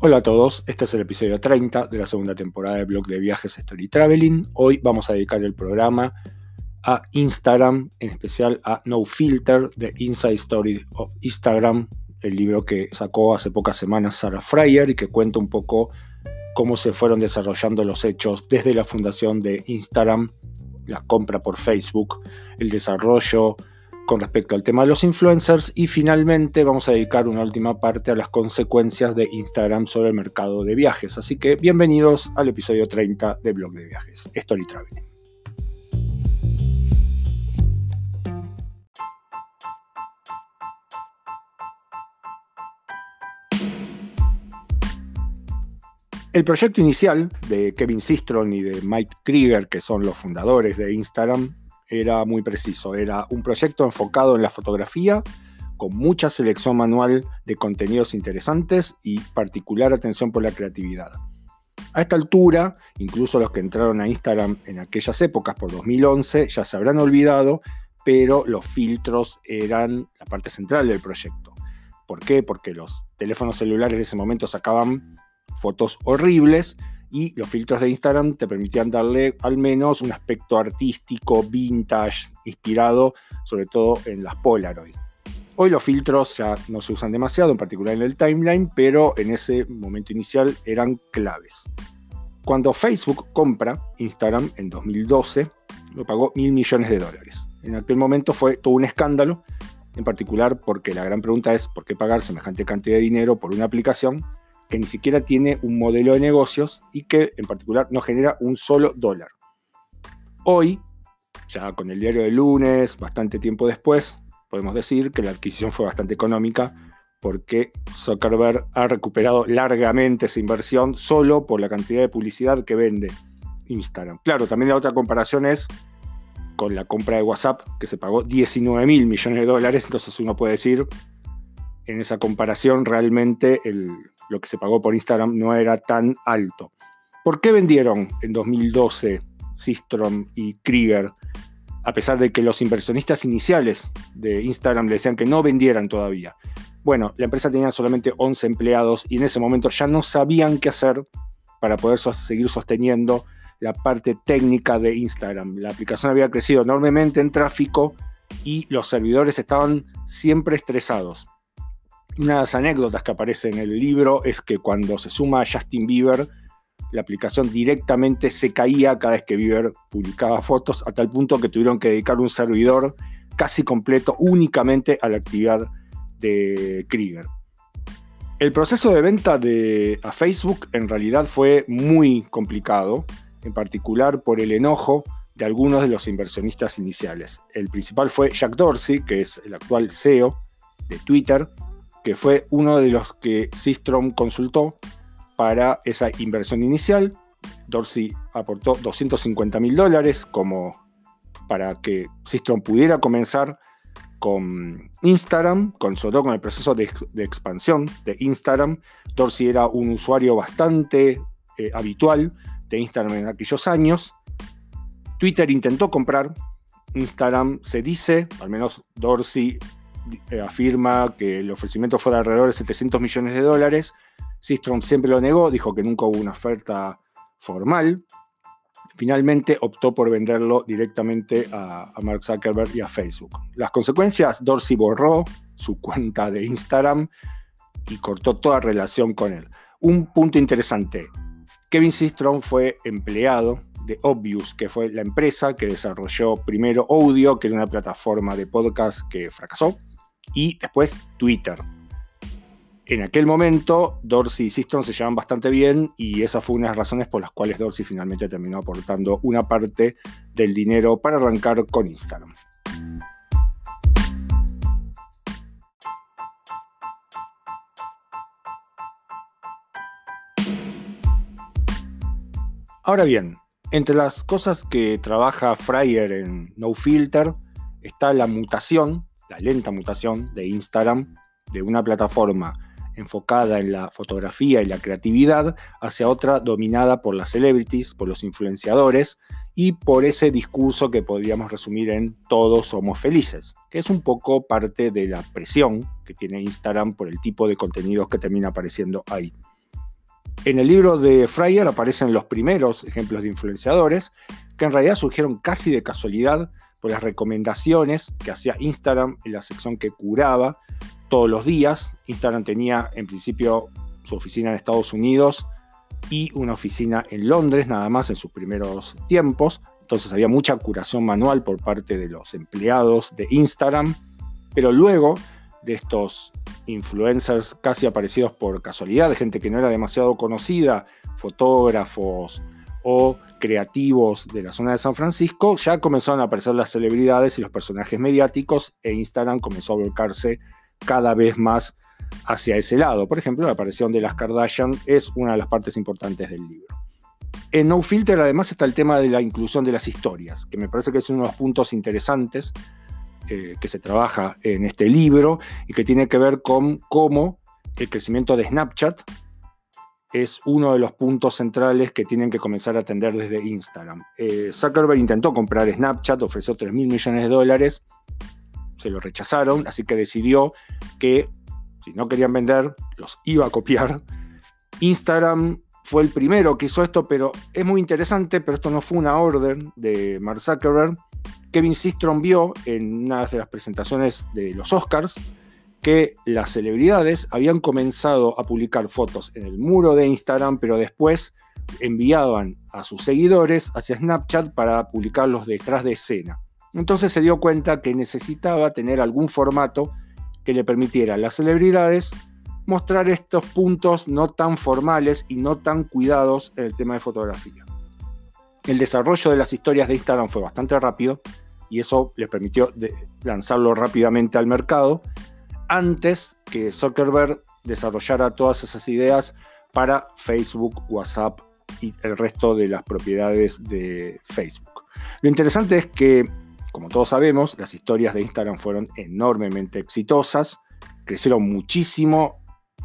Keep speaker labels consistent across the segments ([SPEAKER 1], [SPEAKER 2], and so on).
[SPEAKER 1] Hola a todos, este es el episodio 30 de la segunda temporada del blog de viajes Story Traveling. Hoy vamos a dedicar el programa a Instagram, en especial a No Filter, The Inside Story of Instagram, el libro que sacó hace pocas semanas Sarah Fryer y que cuenta un poco cómo se fueron desarrollando los hechos desde la fundación de Instagram, la compra por Facebook, el desarrollo, con respecto al tema de los influencers y finalmente vamos a dedicar una última parte a las consecuencias de Instagram sobre el mercado de viajes. Así que bienvenidos al episodio 30 de Blog de Viajes, Story Traveling. El proyecto inicial de Kevin Systrom y de Mike Krieger, que son los fundadores de Instagram, era muy preciso. Era un proyecto enfocado en la fotografía, con mucha selección manual de contenidos interesantes y particular atención por la creatividad. A esta altura, incluso los que entraron a Instagram en aquellas épocas, por 2011, ya se habrán olvidado, pero los filtros eran la parte central del proyecto. ¿Por qué? Porque los teléfonos celulares de ese momento sacaban fotos horribles y los filtros de Instagram te permitían darle al menos un aspecto artístico, vintage, inspirado sobre todo en las Polaroid. Hoy los filtros ya no se usan demasiado, en particular en el timeline, pero en ese momento inicial eran claves. Cuando Facebook compra Instagram en 2012, lo pagó mil millones de dólares. En aquel momento fue todo un escándalo, en particular porque la gran pregunta es por qué pagar semejante cantidad de dinero por una aplicación que ni siquiera tiene un modelo de negocios y que en particular no genera un solo dólar. Hoy, ya con el diario de lunes, bastante tiempo después, podemos decir que la adquisición fue bastante económica porque Zuckerberg ha recuperado largamente esa inversión solo por la cantidad de publicidad que vende Instagram. Claro, también la otra comparación es con la compra de WhatsApp, que se pagó 19 mil millones de dólares, entonces uno puede decir, en esa comparación realmente el, lo que se pagó por Instagram no era tan alto. ¿Por qué vendieron en 2012 Sistrom y Krieger? A pesar de que los inversionistas iniciales de Instagram le decían que no vendieran todavía. Bueno, la empresa tenía solamente 11 empleados y en ese momento ya no sabían qué hacer para poder seguir sosteniendo la parte técnica de Instagram. La aplicación había crecido enormemente en tráfico y los servidores estaban siempre estresados una de las anécdotas que aparece en el libro es que cuando se suma a Justin Bieber, la aplicación directamente se caía cada vez que Bieber publicaba fotos, a tal punto que tuvieron que dedicar un servidor casi completo únicamente a la actividad de Krieger. El proceso de venta de, a Facebook en realidad fue muy complicado, en particular por el enojo de algunos de los inversionistas iniciales. El principal fue Jack Dorsey, que es el actual CEO de Twitter, que fue uno de los que Systrom consultó para esa inversión inicial. Dorsey aportó 250 mil dólares como para que Systrom pudiera comenzar con Instagram, con, sobre todo con el proceso de, expansión de Instagram. Dorsey era un usuario bastante eh, habitual de Instagram en aquellos años. Twitter intentó comprar. Instagram se dice, al menos Dorsey afirma que el ofrecimiento fue de alrededor de 700 millones de dólares. Sistrom siempre lo negó, dijo que nunca hubo una oferta formal. Finalmente optó por venderlo directamente a, a Mark Zuckerberg y a Facebook. Las consecuencias, Dorsey borró su cuenta de Instagram y cortó toda relación con él. Un punto interesante, Kevin Systrom fue empleado de Obvious, que fue la empresa que desarrolló primero Audio, que era una plataforma de podcast que fracasó, y después Twitter. En aquel momento, Dorsey y Sistron se llevan bastante bien y esa fue una de las razones por las cuales Dorsey finalmente terminó aportando una parte del dinero para arrancar con Instagram. Ahora bien, entre las cosas que trabaja Fryer en No Filter está la mutación la lenta mutación de Instagram de una plataforma enfocada en la fotografía y la creatividad hacia otra dominada por las celebrities, por los influenciadores y por ese discurso que podríamos resumir en todos somos felices, que es un poco parte de la presión que tiene Instagram por el tipo de contenidos que termina apareciendo ahí. En el libro de Fryer aparecen los primeros ejemplos de influenciadores que en realidad surgieron casi de casualidad por las recomendaciones que hacía Instagram en la sección que curaba todos los días. Instagram tenía en principio su oficina en Estados Unidos y una oficina en Londres, nada más en sus primeros tiempos. Entonces había mucha curación manual por parte de los empleados de Instagram. Pero luego de estos influencers casi aparecidos por casualidad, de gente que no era demasiado conocida, fotógrafos o creativos de la zona de San Francisco, ya comenzaron a aparecer las celebridades y los personajes mediáticos e Instagram comenzó a volcarse cada vez más hacia ese lado. Por ejemplo, la aparición de las Kardashian es una de las partes importantes del libro. En No Filter además está el tema de la inclusión de las historias, que me parece que es uno de los puntos interesantes eh, que se trabaja en este libro y que tiene que ver con cómo el crecimiento de Snapchat es uno de los puntos centrales que tienen que comenzar a atender desde Instagram. Eh, Zuckerberg intentó comprar Snapchat, ofreció 3 mil millones de dólares, se lo rechazaron, así que decidió que si no querían vender, los iba a copiar. Instagram fue el primero que hizo esto, pero es muy interesante, pero esto no fue una orden de Mark Zuckerberg. Kevin Systrom vio en una de las presentaciones de los Oscars que las celebridades habían comenzado a publicar fotos en el muro de Instagram, pero después enviaban a sus seguidores hacia Snapchat para publicarlos detrás de escena. Entonces se dio cuenta que necesitaba tener algún formato que le permitiera a las celebridades mostrar estos puntos no tan formales y no tan cuidados en el tema de fotografía. El desarrollo de las historias de Instagram fue bastante rápido y eso les permitió lanzarlo rápidamente al mercado antes que Zuckerberg desarrollara todas esas ideas para Facebook, WhatsApp y el resto de las propiedades de Facebook. Lo interesante es que, como todos sabemos, las historias de Instagram fueron enormemente exitosas, crecieron muchísimo,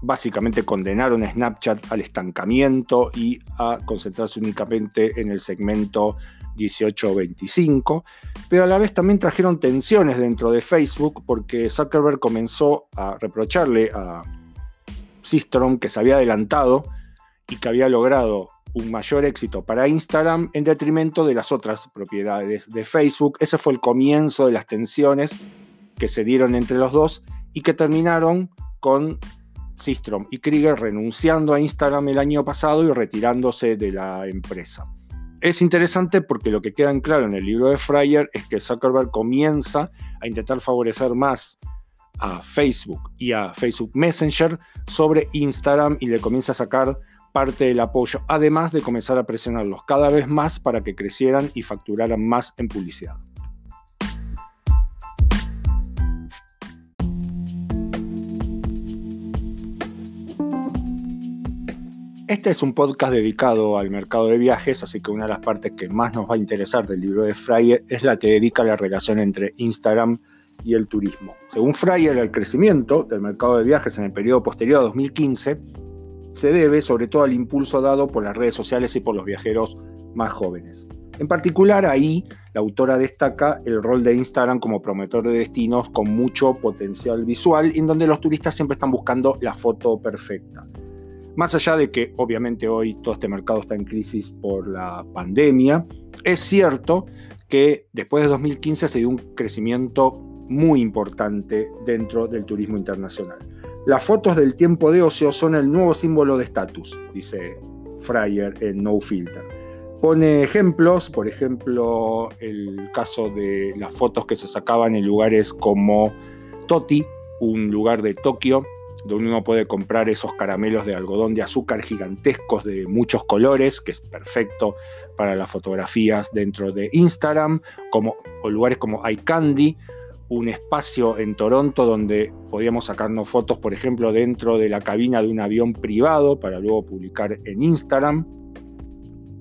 [SPEAKER 1] básicamente condenaron a Snapchat al estancamiento y a concentrarse únicamente en el segmento 18-25, pero a la vez también trajeron tensiones dentro de Facebook porque Zuckerberg comenzó a reprocharle a Systrom que se había adelantado y que había logrado un mayor éxito para Instagram en detrimento de las otras propiedades de Facebook. Ese fue el comienzo de las tensiones que se dieron entre los dos y que terminaron con Systrom y Krieger renunciando a Instagram el año pasado y retirándose de la empresa. Es interesante porque lo que queda en claro en el libro de Fryer es que Zuckerberg comienza a intentar favorecer más a Facebook y a Facebook Messenger sobre Instagram y le comienza a sacar parte del apoyo, además de comenzar a presionarlos cada vez más para que crecieran y facturaran más en publicidad. Este es un podcast dedicado al mercado de viajes, así que una de las partes que más nos va a interesar del libro de Fryer es la que dedica a la relación entre Instagram y el turismo. Según Fryer, el crecimiento del mercado de viajes en el periodo posterior a 2015 se debe sobre todo al impulso dado por las redes sociales y por los viajeros más jóvenes. En particular, ahí la autora destaca el rol de Instagram como promotor de destinos con mucho potencial visual, en donde los turistas siempre están buscando la foto perfecta. Más allá de que obviamente hoy todo este mercado está en crisis por la pandemia, es cierto que después de 2015 se dio un crecimiento muy importante dentro del turismo internacional. Las fotos del tiempo de ocio son el nuevo símbolo de estatus, dice Fryer en No Filter. Pone ejemplos, por ejemplo, el caso de las fotos que se sacaban en lugares como Toti, un lugar de Tokio, donde uno puede comprar esos caramelos de algodón de azúcar gigantescos de muchos colores, que es perfecto para las fotografías dentro de Instagram, como, o lugares como iCandy, un espacio en Toronto donde podíamos sacarnos fotos, por ejemplo, dentro de la cabina de un avión privado para luego publicar en Instagram.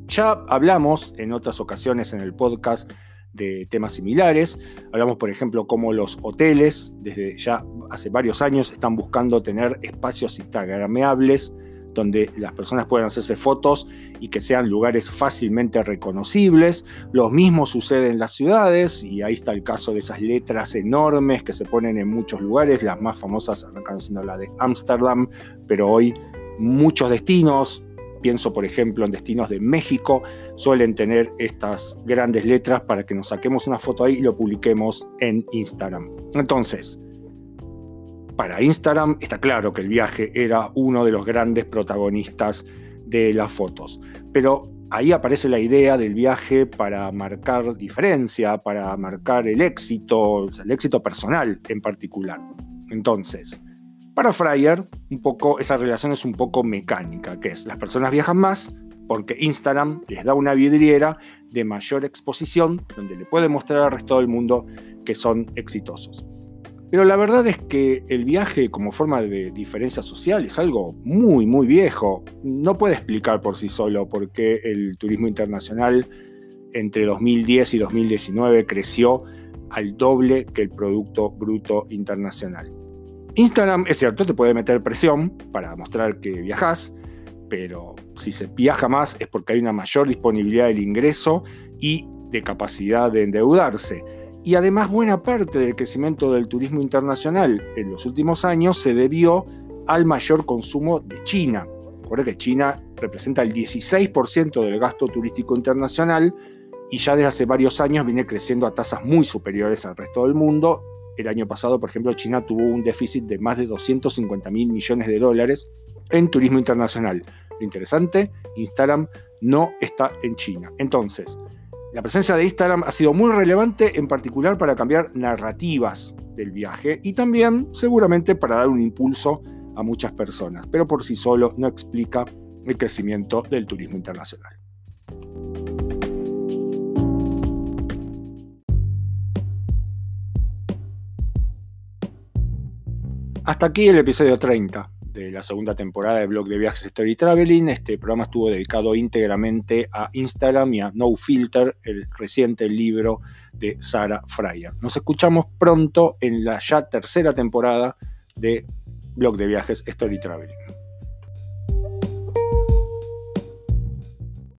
[SPEAKER 1] Ya hablamos en otras ocasiones en el podcast de temas similares. Hablamos, por ejemplo, cómo los hoteles, desde ya hace varios años, están buscando tener espacios instagrameables donde las personas puedan hacerse fotos y que sean lugares fácilmente reconocibles. Lo mismo sucede en las ciudades y ahí está el caso de esas letras enormes que se ponen en muchos lugares, las más famosas arrancando siendo la de Ámsterdam, pero hoy muchos destinos, pienso por ejemplo en destinos de México, suelen tener estas grandes letras para que nos saquemos una foto ahí y lo publiquemos en Instagram. Entonces, para Instagram está claro que el viaje era uno de los grandes protagonistas de las fotos, pero ahí aparece la idea del viaje para marcar diferencia, para marcar el éxito, el éxito personal en particular. Entonces, para Fryer, un poco, esa relación es un poco mecánica, que es las personas viajan más porque Instagram les da una vidriera de mayor exposición donde le puede mostrar al resto del mundo que son exitosos. Pero la verdad es que el viaje como forma de diferencia social es algo muy, muy viejo. No puede explicar por sí solo por qué el turismo internacional entre 2010 y 2019 creció al doble que el Producto Bruto Internacional. Instagram, es cierto, te puede meter presión para mostrar que viajas, pero si se viaja más es porque hay una mayor disponibilidad del ingreso y de capacidad de endeudarse. Y además buena parte del crecimiento del turismo internacional en los últimos años se debió al mayor consumo de China. Recuerda que China representa el 16% del gasto turístico internacional y ya desde hace varios años viene creciendo a tasas muy superiores al resto del mundo. El año pasado, por ejemplo, China tuvo un déficit de más de 250 mil millones de dólares en turismo internacional. Lo interesante, Instagram no está en China. Entonces, la presencia de Instagram ha sido muy relevante en particular para cambiar narrativas del viaje y también seguramente para dar un impulso a muchas personas, pero por sí solo no explica el crecimiento del turismo internacional. Hasta aquí el episodio 30 de la segunda temporada de Blog de Viajes Story Traveling. Este programa estuvo dedicado íntegramente a Instagram y a No Filter, el reciente libro de Sara Fryer. Nos escuchamos pronto en la ya tercera temporada de Blog de Viajes Story Traveling.